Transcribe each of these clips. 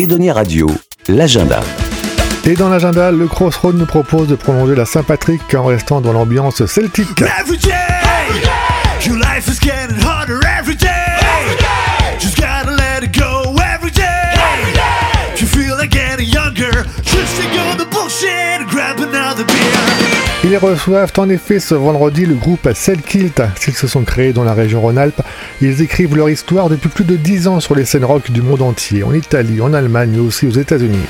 Edonia Radio, l'agenda. Et dans l'agenda, le Crossroad nous propose de prolonger la Saint-Patrick en restant dans l'ambiance celtique. Ils reçoivent en effet ce vendredi le groupe Selkilt. S'ils se sont créés dans la région Rhône-Alpes, ils écrivent leur histoire depuis plus de 10 ans sur les scènes rock du monde entier, en Italie, en Allemagne, mais aussi aux États-Unis.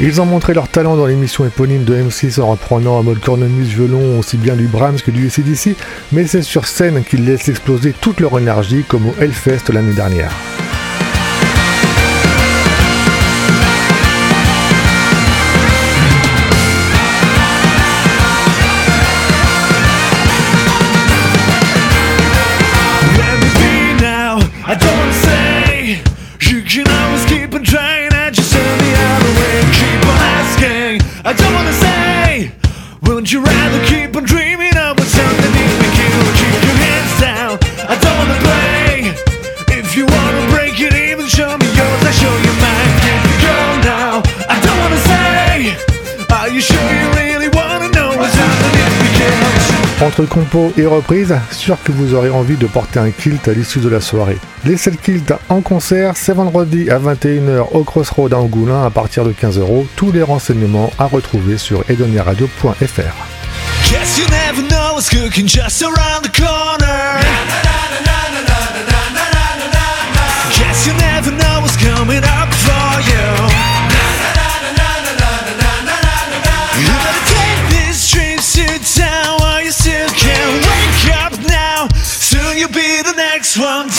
Ils ont montré leur talent dans l'émission éponyme de M6 en reprenant un mode cornemuse violon aussi bien du Brahms que du CDC, mais c'est sur scène qu'ils laissent exploser toute leur énergie comme au Hellfest l'année dernière. You rather keep on dreaming Entre compo et reprise, sûr que vous aurez envie de porter un kilt à l'issue de la soirée. Les Cell Kilt en concert, c'est vendredi à 21h au Crossroad à Angoulin à partir de 15 euros. Tous les renseignements à retrouver sur edoniaradio.fr. next one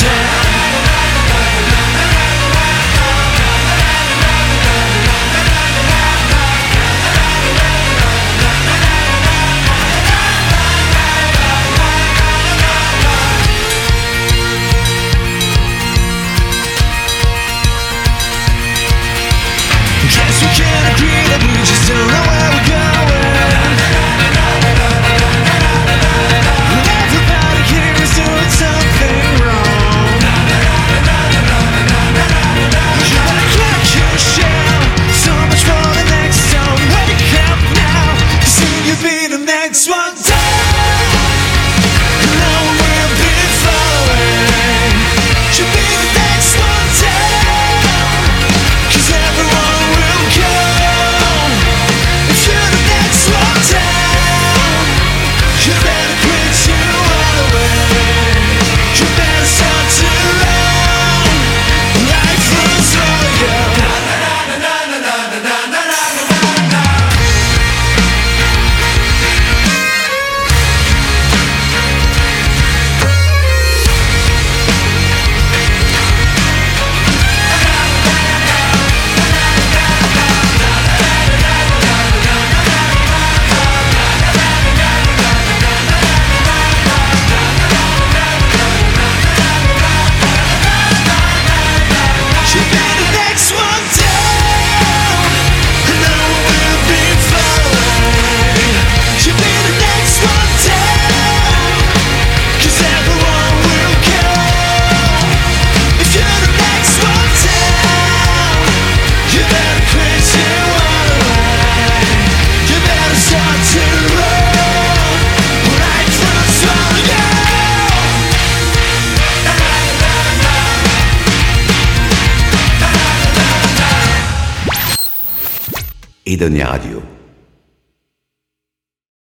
down. Edonia Radio.